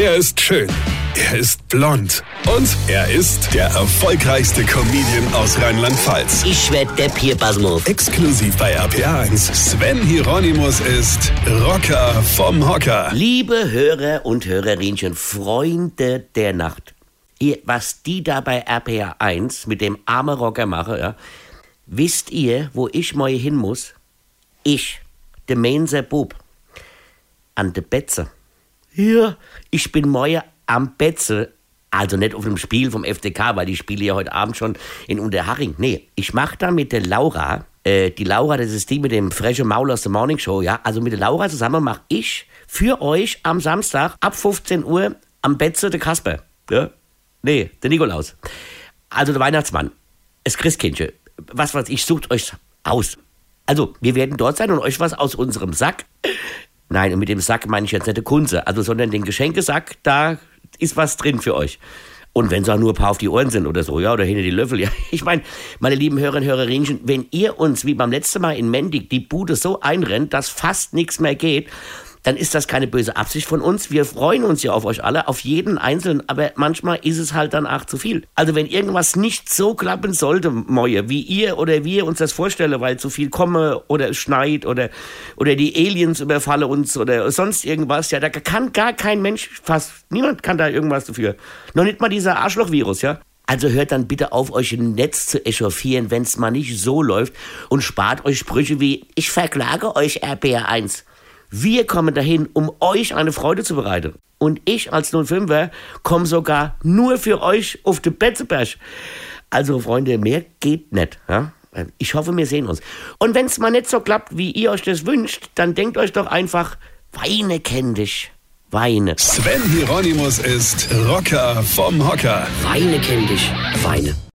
Er ist schön. Er ist blond. Und er ist der erfolgreichste Comedian aus Rheinland-Pfalz. Ich werd der Pierpasmus. Exklusiv bei RPA1. Sven Hieronymus ist Rocker vom Hocker. Liebe Hörer und Hörerinchen, Freunde der Nacht. Ihr, was die da bei RPA 1 mit dem armen Rocker machen, ja, wisst ihr, wo ich mal hin muss? Ich, der Mainzer Bub, an der Betze. Ja, ich bin morgen am Betze. Also nicht auf dem Spiel vom FDK, weil die spiele ja heute Abend schon in Unterhaching. Nee, ich mache da mit der Laura, äh, die Laura, das ist die mit dem frechen Maul aus der Morning Show, ja. Also mit der Laura zusammen mache ich für euch am Samstag ab 15 Uhr am Betze der Kasper. Ja? Nee, der Nikolaus. Also der Weihnachtsmann. Das Christkindchen. Was weiß ich, sucht euch aus. Also, wir werden dort sein und euch was aus unserem Sack. Nein, und mit dem Sack meine ich jetzt nicht die Kunze, also, sondern den Geschenkesack, da ist was drin für euch. Und wenn es auch nur ein paar auf die Ohren sind oder so, ja, oder hinter die Löffel, ja. Ich meine, meine lieben Hörerinnen und Hörerinchen, wenn ihr uns, wie beim letzten Mal in Mendig, die Bude so einrennt, dass fast nichts mehr geht, dann ist das keine böse Absicht von uns. Wir freuen uns ja auf euch alle, auf jeden Einzelnen, aber manchmal ist es halt dann auch zu viel. Also wenn irgendwas nicht so klappen sollte, Moje, wie ihr oder wir uns das vorstellen, weil zu viel komme oder es schneit oder, oder die Aliens überfallen uns oder sonst irgendwas, ja, da kann gar kein Mensch, fast niemand kann da irgendwas dafür. Noch nicht mal dieser Arschlochvirus, ja. Also hört dann bitte auf, euch im Netz zu echauffieren, wenn es mal nicht so läuft und spart euch Sprüche wie, ich verklage euch RBR1. Wir kommen dahin, um euch eine Freude zu bereiten. Und ich als 05er komme sogar nur für euch auf den Betzeberg. Also Freunde, mehr geht nicht. Ja? Ich hoffe, wir sehen uns. Und wenn es mal nicht so klappt, wie ihr euch das wünscht, dann denkt euch doch einfach, Weine kenn dich. Weine. Sven Hieronymus ist Rocker vom Hocker. Weine kenn dich. Weine.